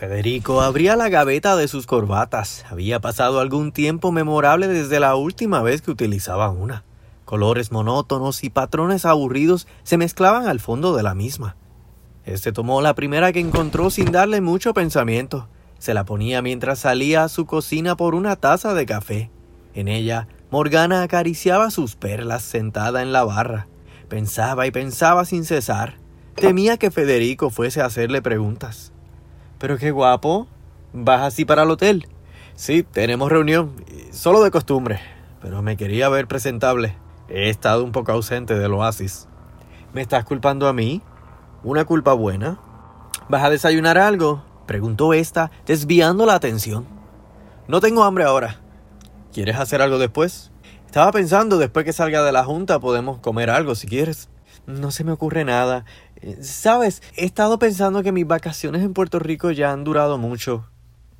Federico abría la gaveta de sus corbatas. Había pasado algún tiempo memorable desde la última vez que utilizaba una. Colores monótonos y patrones aburridos se mezclaban al fondo de la misma. Este tomó la primera que encontró sin darle mucho pensamiento. Se la ponía mientras salía a su cocina por una taza de café. En ella, Morgana acariciaba sus perlas sentada en la barra. Pensaba y pensaba sin cesar. Temía que Federico fuese a hacerle preguntas. Pero qué guapo. ¿Vas así para el hotel? Sí, tenemos reunión. Solo de costumbre. Pero me quería ver presentable. He estado un poco ausente del oasis. ¿Me estás culpando a mí? ¿Una culpa buena? ¿Vas a desayunar algo? preguntó esta, desviando la atención. No tengo hambre ahora. ¿Quieres hacer algo después? Estaba pensando, después que salga de la junta podemos comer algo si quieres. No se me ocurre nada. Eh, Sabes, he estado pensando que mis vacaciones en Puerto Rico ya han durado mucho.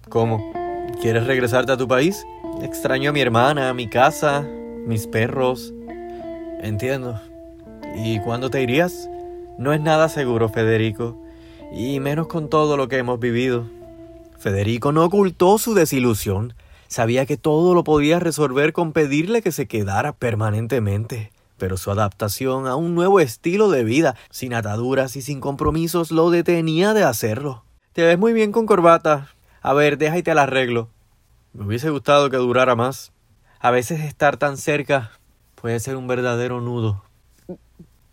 ¿Cómo? ¿Quieres regresarte a tu país? Extraño a mi hermana, a mi casa, mis perros. Entiendo. ¿Y cuándo te irías? No es nada seguro, Federico, y menos con todo lo que hemos vivido. Federico no ocultó su desilusión. Sabía que todo lo podía resolver con pedirle que se quedara permanentemente pero su adaptación a un nuevo estilo de vida, sin ataduras y sin compromisos, lo detenía de hacerlo. Te ves muy bien con corbata. A ver, deja y te la arreglo. Me hubiese gustado que durara más. A veces estar tan cerca puede ser un verdadero nudo.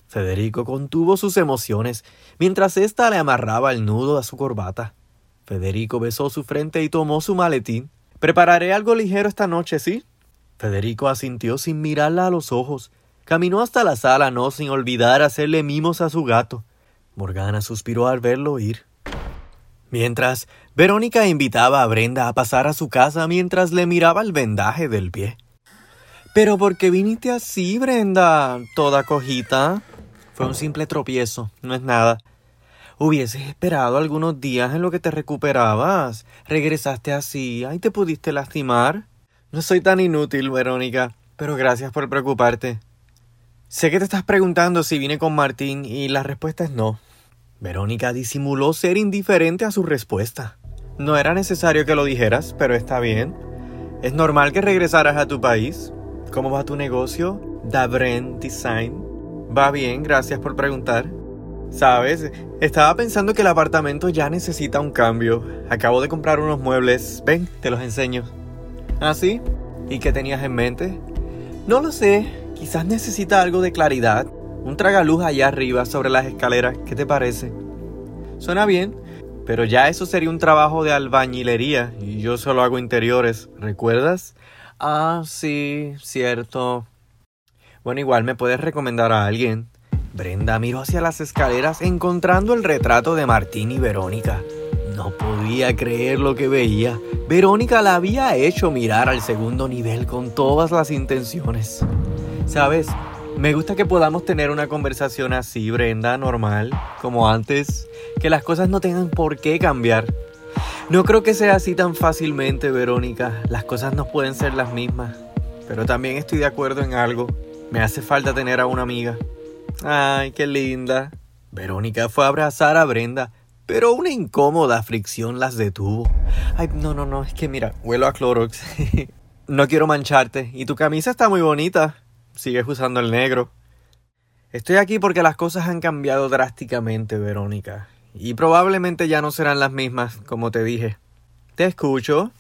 Federico contuvo sus emociones mientras ésta le amarraba el nudo a su corbata. Federico besó su frente y tomó su maletín. Prepararé algo ligero esta noche, ¿sí? Federico asintió sin mirarla a los ojos. Caminó hasta la sala, no sin olvidar hacerle mimos a su gato. Morgana suspiró al verlo ir. Mientras, Verónica invitaba a Brenda a pasar a su casa mientras le miraba el vendaje del pie. Pero ¿por qué viniste así, Brenda? Toda cojita. Fue un simple tropiezo, no es nada. Hubieses esperado algunos días en lo que te recuperabas. Regresaste así. Ay, te pudiste lastimar. No soy tan inútil, Verónica, pero gracias por preocuparte. Sé que te estás preguntando si vine con Martín y la respuesta es no. Verónica disimuló ser indiferente a su respuesta. No era necesario que lo dijeras, pero está bien. Es normal que regresaras a tu país. ¿Cómo va tu negocio? Dabren Design. Va bien, gracias por preguntar. Sabes, estaba pensando que el apartamento ya necesita un cambio. Acabo de comprar unos muebles. Ven, te los enseño. ¿Ah, sí? ¿Y qué tenías en mente? No lo sé. Quizás necesita algo de claridad. Un tragaluz allá arriba sobre las escaleras. ¿Qué te parece? Suena bien, pero ya eso sería un trabajo de albañilería y yo solo hago interiores. ¿Recuerdas? Ah, sí, cierto. Bueno, igual me puedes recomendar a alguien. Brenda miró hacia las escaleras encontrando el retrato de Martín y Verónica. No podía creer lo que veía. Verónica la había hecho mirar al segundo nivel con todas las intenciones. ¿Sabes? Me gusta que podamos tener una conversación así, Brenda, normal, como antes, que las cosas no tengan por qué cambiar. No creo que sea así tan fácilmente, Verónica. Las cosas no pueden ser las mismas. Pero también estoy de acuerdo en algo. Me hace falta tener a una amiga. Ay, qué linda. Verónica fue a abrazar a Brenda, pero una incómoda fricción las detuvo. Ay, no, no, no, es que mira, huelo a Clorox. no quiero mancharte. Y tu camisa está muy bonita sigues usando el negro. Estoy aquí porque las cosas han cambiado drásticamente, Verónica, y probablemente ya no serán las mismas, como te dije. Te escucho.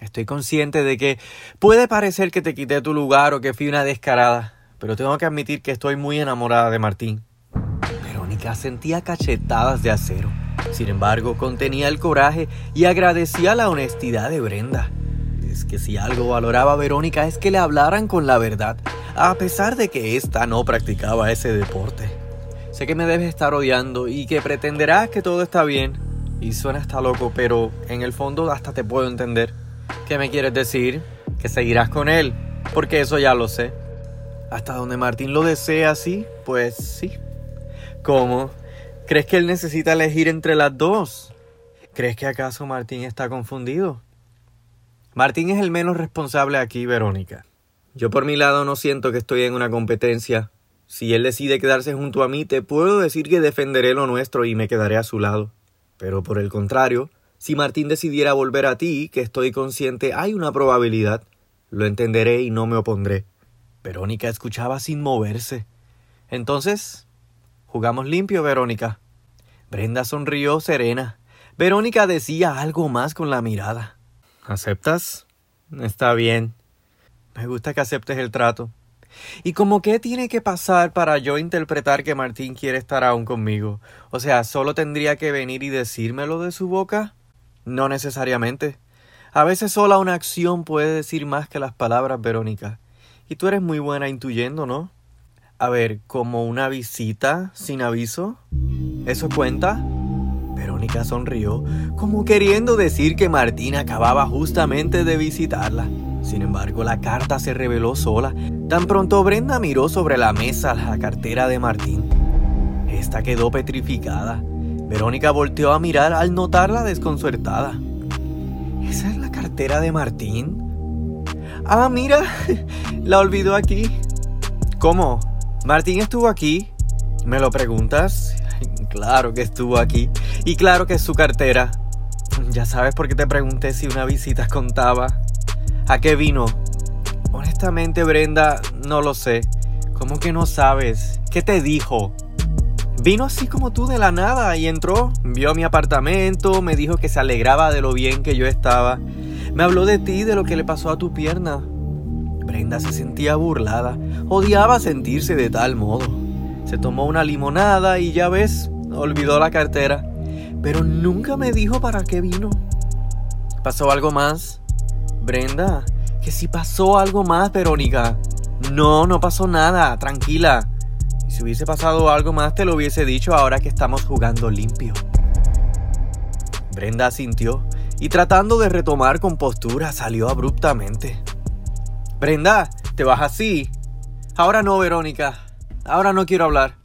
Estoy consciente de que puede parecer que te quité tu lugar o que fui una descarada, pero tengo que admitir que estoy muy enamorada de Martín. Verónica sentía cachetadas de acero. Sin embargo, contenía el coraje y agradecía la honestidad de Brenda. Es que si algo valoraba Verónica es que le hablaran con la verdad a pesar de que ésta no practicaba ese deporte. Sé que me debes estar odiando y que pretenderás que todo está bien. Y suena hasta loco, pero en el fondo hasta te puedo entender. ¿Qué me quieres decir? Que seguirás con él, porque eso ya lo sé. Hasta donde Martín lo desea, sí, pues sí. ¿Cómo? ¿Crees que él necesita elegir entre las dos? ¿Crees que acaso Martín está confundido? Martín es el menos responsable aquí, Verónica. Yo por mi lado no siento que estoy en una competencia. Si él decide quedarse junto a mí, te puedo decir que defenderé lo nuestro y me quedaré a su lado. Pero por el contrario, Si Martín decidiera volver a ti, que estoy consciente hay una probabilidad, lo entenderé y no me opondré. Verónica escuchaba sin moverse. Entonces, jugamos limpio, Verónica. Brenda sonrió serena. Verónica decía algo más con la mirada. ¿Aceptas? Está bien. Me gusta que aceptes el trato. ¿Y como qué tiene que pasar para yo interpretar que Martín quiere estar aún conmigo? O sea, ¿solo tendría que venir y decírmelo de su boca? No necesariamente. A veces sola una acción puede decir más que las palabras, Verónica. Y tú eres muy buena intuyendo, ¿no? A ver, como una visita sin aviso. ¿Eso cuenta? Verónica sonrió, como queriendo decir que Martín acababa justamente de visitarla. Sin embargo, la carta se reveló sola. Tan pronto Brenda miró sobre la mesa la cartera de Martín. Esta quedó petrificada. Verónica volteó a mirar al notarla desconcertada. ¿Esa es la cartera de Martín? Ah, mira, la olvidó aquí. ¿Cómo? ¿Martín estuvo aquí? ¿Me lo preguntas? Claro que estuvo aquí. Y claro que es su cartera. Ya sabes por qué te pregunté si una visita contaba. ¿A qué vino? Honestamente, Brenda, no lo sé. ¿Cómo que no sabes? ¿Qué te dijo? Vino así como tú de la nada y entró, vio mi apartamento, me dijo que se alegraba de lo bien que yo estaba. Me habló de ti, de lo que le pasó a tu pierna. Brenda se sentía burlada, odiaba sentirse de tal modo. Se tomó una limonada y ya ves, olvidó la cartera, pero nunca me dijo para qué vino. ¿Pasó algo más? Brenda, que si pasó algo más, Verónica. No, no pasó nada, tranquila. Si hubiese pasado algo más te lo hubiese dicho ahora que estamos jugando limpio. Brenda asintió y tratando de retomar compostura salió abruptamente. Brenda, ¿te vas así? Ahora no, Verónica. Ahora no quiero hablar.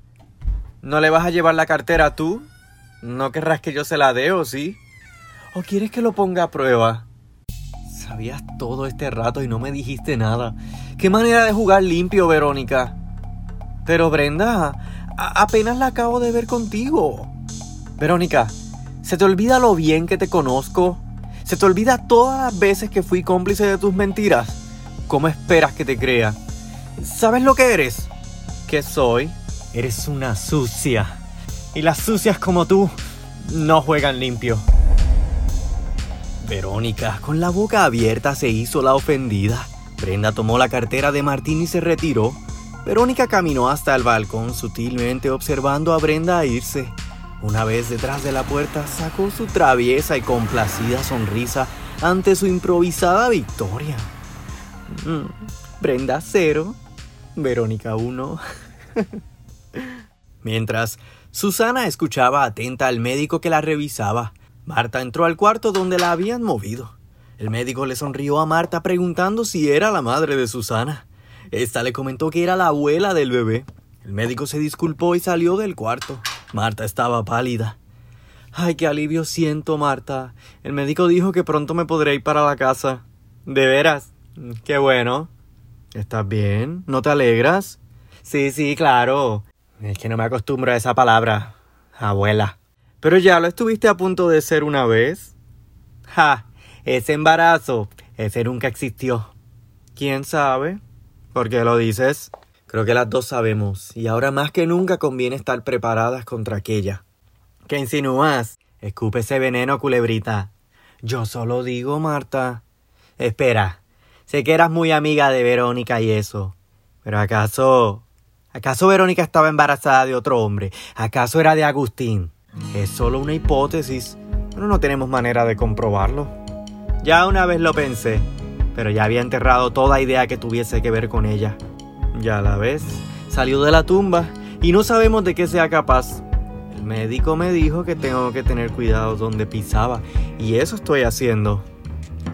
¿No le vas a llevar la cartera tú? ¿No querrás que yo se la dé o sí? ¿O quieres que lo ponga a prueba? Sabías todo este rato y no me dijiste nada. Qué manera de jugar limpio, Verónica. Pero Brenda, apenas la acabo de ver contigo. Verónica, ¿se te olvida lo bien que te conozco? ¿Se te olvida todas las veces que fui cómplice de tus mentiras? ¿Cómo esperas que te crea? ¿Sabes lo que eres? ¿Qué soy? Eres una sucia. Y las sucias como tú no juegan limpio. Verónica, con la boca abierta, se hizo la ofendida. Brenda tomó la cartera de Martín y se retiró. Verónica caminó hasta el balcón, sutilmente observando a Brenda irse. Una vez detrás de la puerta, sacó su traviesa y complacida sonrisa ante su improvisada victoria. Mm, Brenda cero, Verónica uno. Mientras, Susana escuchaba atenta al médico que la revisaba. Marta entró al cuarto donde la habían movido. El médico le sonrió a Marta preguntando si era la madre de Susana. Esta le comentó que era la abuela del bebé. El médico se disculpó y salió del cuarto. Marta estaba pálida. Ay, qué alivio siento, Marta. El médico dijo que pronto me podré ir para la casa. ¿De veras? Qué bueno. ¿Estás bien? ¿No te alegras? Sí, sí, claro. Es que no me acostumbro a esa palabra. Abuela. Pero ya lo estuviste a punto de ser una vez. Ja, ese embarazo, ese nunca existió. ¿Quién sabe? ¿Por qué lo dices? Creo que las dos sabemos, y ahora más que nunca conviene estar preparadas contra aquella. ¿Qué insinúas? Escupe ese veneno, culebrita. Yo solo digo, Marta. Espera, sé que eras muy amiga de Verónica y eso. Pero acaso... ¿Acaso Verónica estaba embarazada de otro hombre? ¿Acaso era de Agustín? Es solo una hipótesis, pero no tenemos manera de comprobarlo. Ya una vez lo pensé, pero ya había enterrado toda idea que tuviese que ver con ella. Ya la ves, salió de la tumba y no sabemos de qué sea capaz. El médico me dijo que tengo que tener cuidado donde pisaba y eso estoy haciendo.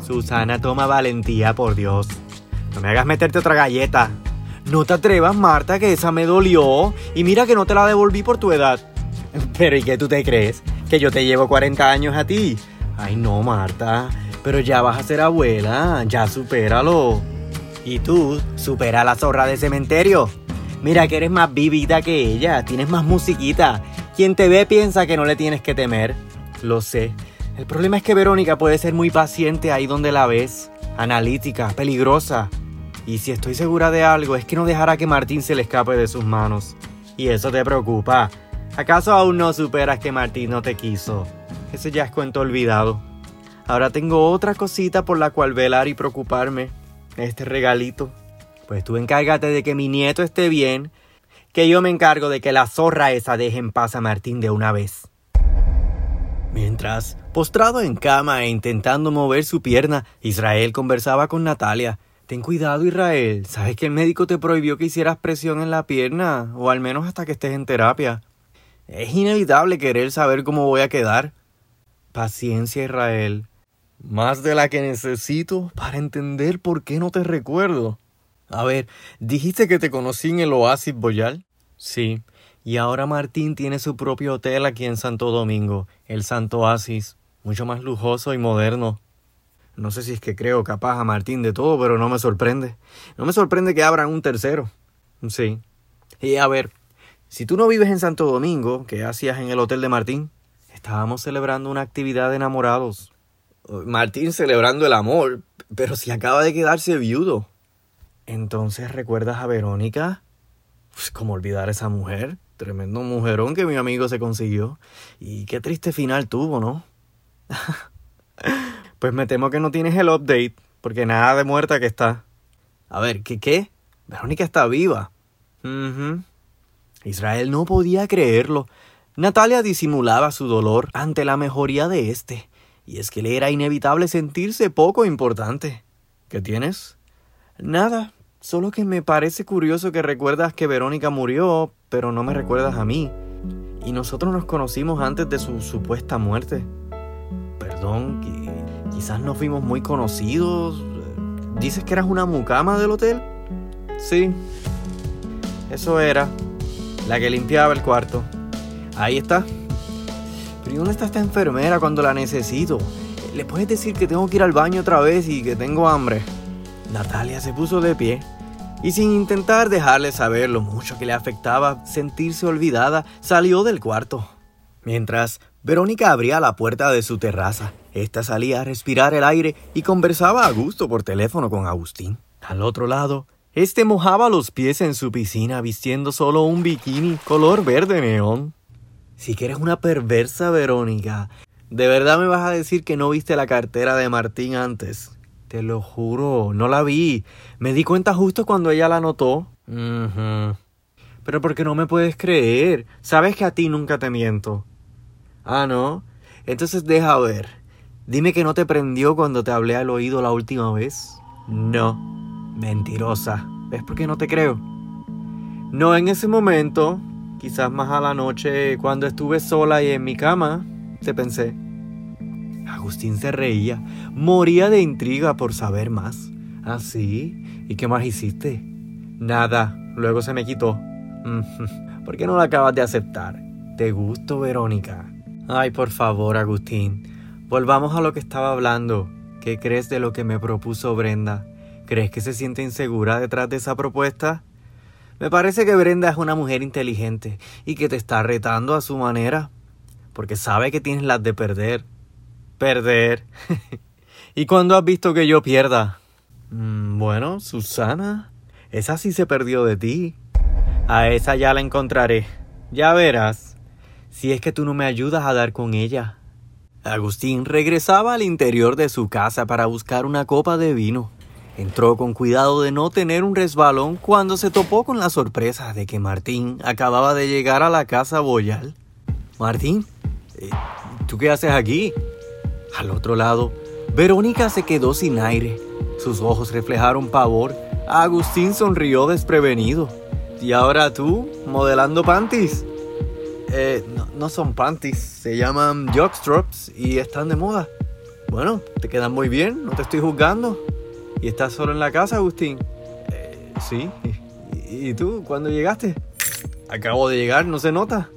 Susana, toma valentía, por Dios. No me hagas meterte otra galleta. No te atrevas, Marta, que esa me dolió. Y mira que no te la devolví por tu edad. Pero ¿y qué tú te crees? ¿Que yo te llevo 40 años a ti? Ay no, Marta. Pero ya vas a ser abuela. Ya supéralo. Y tú, supera a la zorra de cementerio. Mira que eres más vivita que ella. Tienes más musiquita. Quien te ve piensa que no le tienes que temer. Lo sé. El problema es que Verónica puede ser muy paciente ahí donde la ves, analítica, peligrosa. Y si estoy segura de algo es que no dejará que Martín se le escape de sus manos. Y eso te preocupa. ¿Acaso aún no superas que Martín no te quiso? Ese ya es cuento olvidado. Ahora tengo otra cosita por la cual velar y preocuparme. Este regalito. Pues tú encárgate de que mi nieto esté bien, que yo me encargo de que la zorra esa deje en paz a Martín de una vez. Mientras, postrado en cama e intentando mover su pierna, Israel conversaba con Natalia. Ten cuidado, Israel. Sabes que el médico te prohibió que hicieras presión en la pierna, o al menos hasta que estés en terapia. Es inevitable querer saber cómo voy a quedar. Paciencia, Israel. Más de la que necesito para entender por qué no te recuerdo. A ver, dijiste que te conocí en el Oasis Boyal. Sí, y ahora Martín tiene su propio hotel aquí en Santo Domingo, el Santo Oasis, mucho más lujoso y moderno. No sé si es que creo capaz a Martín de todo, pero no me sorprende. No me sorprende que abran un tercero. Sí. Y a ver, si tú no vives en Santo Domingo, ¿qué hacías en el hotel de Martín? Estábamos celebrando una actividad de enamorados. Martín celebrando el amor, pero si acaba de quedarse viudo. Entonces, ¿recuerdas a Verónica? Pues, ¿Cómo olvidar a esa mujer? Tremendo mujerón que mi amigo se consiguió. Y qué triste final tuvo, ¿no? pues me temo que no tienes el update, porque nada de muerta que está. A ver, ¿qué qué? Verónica está viva. Israel no podía creerlo. Natalia disimulaba su dolor ante la mejoría de éste, y es que le era inevitable sentirse poco importante. ¿Qué tienes? Nada, solo que me parece curioso que recuerdas que Verónica murió, pero no me recuerdas a mí. Y nosotros nos conocimos antes de su supuesta muerte. Perdón, quizás no fuimos muy conocidos. ¿Dices que eras una mucama del hotel? Sí, eso era. La que limpiaba el cuarto. Ahí está. Pero ¿y dónde está esta enfermera cuando la necesito? ¿Le puedes decir que tengo que ir al baño otra vez y que tengo hambre? Natalia se puso de pie y sin intentar dejarle saber lo mucho que le afectaba sentirse olvidada, salió del cuarto. Mientras Verónica abría la puerta de su terraza, esta salía a respirar el aire y conversaba a gusto por teléfono con Agustín. Al otro lado, este mojaba los pies en su piscina vistiendo solo un bikini color verde neón. Si que eres una perversa, Verónica, ¿de verdad me vas a decir que no viste la cartera de Martín antes? Te lo juro, no la vi. Me di cuenta justo cuando ella la notó. Pero porque no me puedes creer. Sabes que a ti nunca te miento. Ah, ¿no? Entonces deja ver. Dime que no te prendió cuando te hablé al oído la última vez. No. Mentirosa. ¿Ves por qué no te creo? No en ese momento, quizás más a la noche, cuando estuve sola y en mi cama, te pensé. Agustín se reía, moría de intriga por saber más. ¿Ah, sí? ¿Y qué más hiciste? Nada, luego se me quitó. ¿Por qué no lo acabas de aceptar? ¿Te gusto, Verónica? Ay, por favor, Agustín. Volvamos a lo que estaba hablando. ¿Qué crees de lo que me propuso Brenda? ¿Crees que se siente insegura detrás de esa propuesta? Me parece que Brenda es una mujer inteligente y que te está retando a su manera, porque sabe que tienes las de perder. Perder. ¿Y cuándo has visto que yo pierda? Mm, bueno, Susana, esa sí se perdió de ti. A esa ya la encontraré. Ya verás. Si es que tú no me ayudas a dar con ella. Agustín regresaba al interior de su casa para buscar una copa de vino. Entró con cuidado de no tener un resbalón cuando se topó con la sorpresa de que Martín acababa de llegar a la casa Boyal. Martín, eh, ¿tú qué haces aquí? Al otro lado, Verónica se quedó sin aire. Sus ojos reflejaron pavor. Agustín sonrió desprevenido. ¿Y ahora tú, modelando panties? Eh, no, son panties, se llaman jockstrops y están de moda. Bueno, te quedan muy bien, no te estoy juzgando. ¿Y estás solo en la casa, Agustín? Eh, sí. ¿Y, tú, cuándo llegaste? Acabo de llegar, ¿no se nota?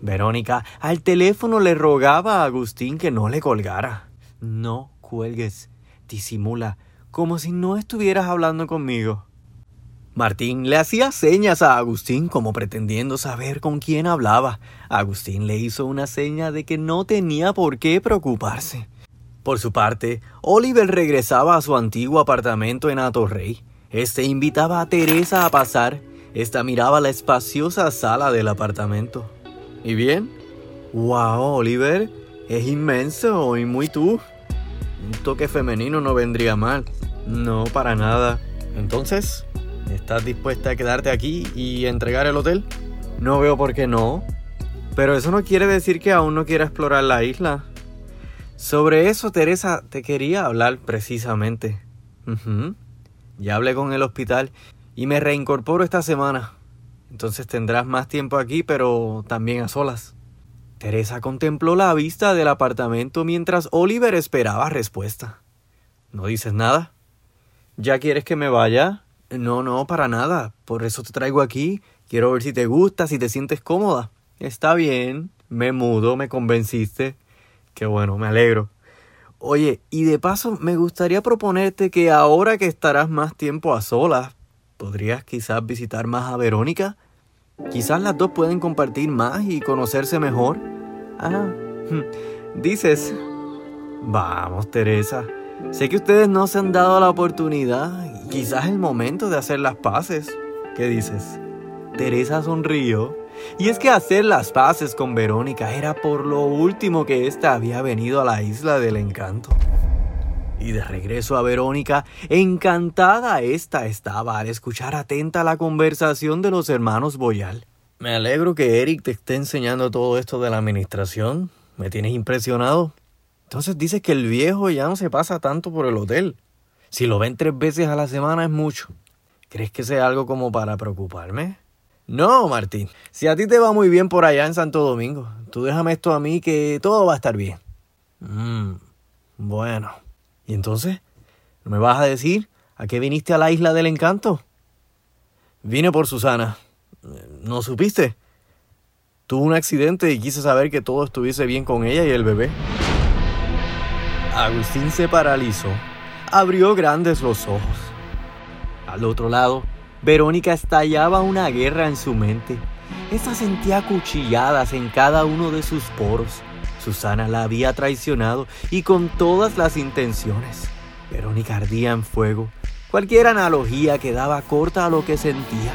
Verónica al teléfono le rogaba a Agustín que no le colgara. No cuelgues, disimula, como si no estuvieras hablando conmigo. Martín le hacía señas a Agustín como pretendiendo saber con quién hablaba. Agustín le hizo una seña de que no tenía por qué preocuparse. Por su parte, Oliver regresaba a su antiguo apartamento en Atorrey. Este invitaba a Teresa a pasar. Esta miraba la espaciosa sala del apartamento. ¿Y bien? ¡Wow, Oliver! Es inmenso y muy tú. Un toque femenino no vendría mal. No, para nada. Entonces, ¿Estás dispuesta a quedarte aquí y entregar el hotel? No veo por qué no. Pero eso no quiere decir que aún no quiera explorar la isla. Sobre eso, Teresa, te quería hablar precisamente. Ya hablé con el hospital y me reincorporo esta semana. Entonces tendrás más tiempo aquí, pero también a solas. Teresa contempló la vista del apartamento mientras Oliver esperaba respuesta. ¿No dices nada? ¿Ya quieres que me vaya? No, no, para nada. Por eso te traigo aquí. Quiero ver si te gusta, si te sientes cómoda. Está bien. Me mudo, me convenciste. Qué bueno, me alegro. Oye, y de paso me gustaría proponerte que ahora que estarás más tiempo a solas, podrías quizás visitar más a Verónica. Quizás las dos pueden compartir más y conocerse mejor. Ah, dices. Vamos, Teresa. Sé que ustedes no se han dado la oportunidad, quizás el momento de hacer las paces. ¿Qué dices? Teresa sonrió. Y es que hacer las paces con Verónica era por lo último que ésta había venido a la isla del encanto. Y de regreso a Verónica, encantada ésta estaba al escuchar atenta la conversación de los hermanos Boyal. Me alegro que Eric te esté enseñando todo esto de la administración. Me tienes impresionado. Entonces dices que el viejo ya no se pasa tanto por el hotel. Si lo ven tres veces a la semana es mucho. ¿Crees que sea algo como para preocuparme? No, Martín. Si a ti te va muy bien por allá en Santo Domingo, tú déjame esto a mí que todo va a estar bien. Mmm, bueno. ¿Y entonces? ¿No me vas a decir a qué viniste a la isla del encanto? Vine por Susana. ¿No supiste? Tuvo un accidente y quise saber que todo estuviese bien con ella y el bebé. Agustín se paralizó, abrió grandes los ojos. Al otro lado, Verónica estallaba una guerra en su mente. Esta sentía cuchilladas en cada uno de sus poros. Susana la había traicionado y con todas las intenciones. Verónica ardía en fuego. Cualquier analogía quedaba corta a lo que sentía.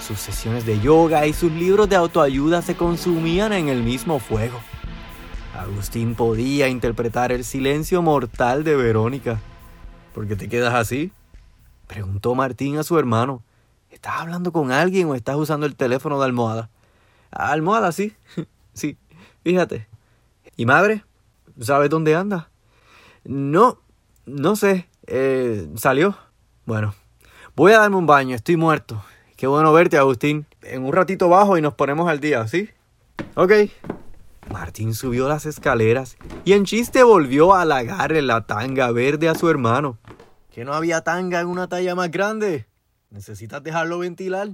Sus sesiones de yoga y sus libros de autoayuda se consumían en el mismo fuego. Agustín podía interpretar el silencio mortal de Verónica. ¿Por qué te quedas así? Preguntó Martín a su hermano. ¿Estás hablando con alguien o estás usando el teléfono de almohada? Almohada, sí. sí, fíjate. ¿Y madre? ¿Sabes dónde anda? No, no sé. Eh, ¿Salió? Bueno, voy a darme un baño, estoy muerto. Qué bueno verte, Agustín. En un ratito bajo y nos ponemos al día, ¿sí? Ok. Martín subió las escaleras y en chiste volvió a halagarle la tanga verde a su hermano. ¿Que no había tanga en una talla más grande? ¿Necesitas dejarlo ventilar?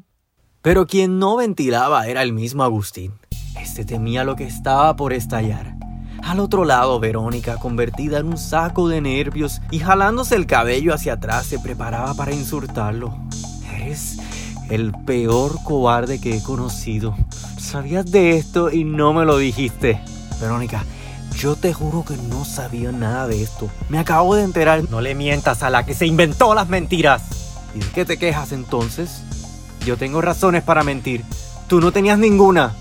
Pero quien no ventilaba era el mismo Agustín. Este temía lo que estaba por estallar. Al otro lado, Verónica, convertida en un saco de nervios y jalándose el cabello hacia atrás, se preparaba para insultarlo. Eres el peor cobarde que he conocido. Sabías de esto y no me lo dijiste. Verónica, yo te juro que no sabía nada de esto. Me acabo de enterar. No le mientas a la que se inventó las mentiras. ¿Y de qué te quejas entonces? Yo tengo razones para mentir. Tú no tenías ninguna.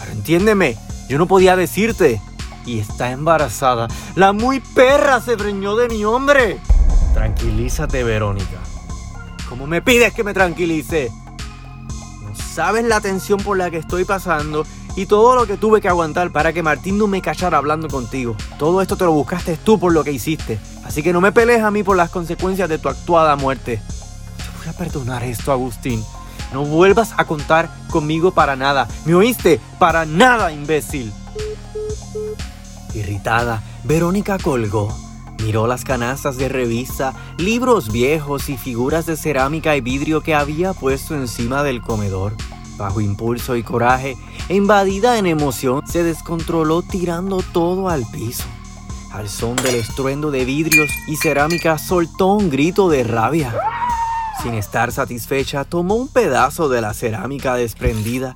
Pero entiéndeme, yo no podía decirte. Y está embarazada. La muy perra se preñó de mi hombre. Tranquilízate, Verónica. ¿Cómo me pides que me tranquilice? Sabes la tensión por la que estoy pasando y todo lo que tuve que aguantar para que Martín no me callara hablando contigo. Todo esto te lo buscaste tú por lo que hiciste. Así que no me pelees a mí por las consecuencias de tu actuada muerte. Te voy a perdonar esto, Agustín. No vuelvas a contar conmigo para nada. ¿Me oíste? Para nada, imbécil. Irritada, Verónica colgó Miró las canastas de revista, libros viejos y figuras de cerámica y vidrio que había puesto encima del comedor. Bajo impulso y coraje, invadida en emoción, se descontroló tirando todo al piso. Al son del estruendo de vidrios y cerámica soltó un grito de rabia. Sin estar satisfecha, tomó un pedazo de la cerámica desprendida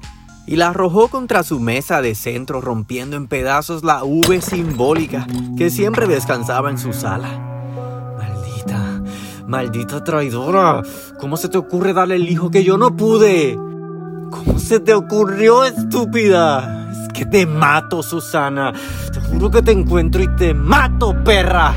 y la arrojó contra su mesa de centro rompiendo en pedazos la V simbólica que siempre descansaba en su sala. Maldita, maldita traidora, ¿cómo se te ocurre darle el hijo que yo no pude? ¿Cómo se te ocurrió, estúpida? Es que te mato, Susana. Te juro que te encuentro y te mato, perra.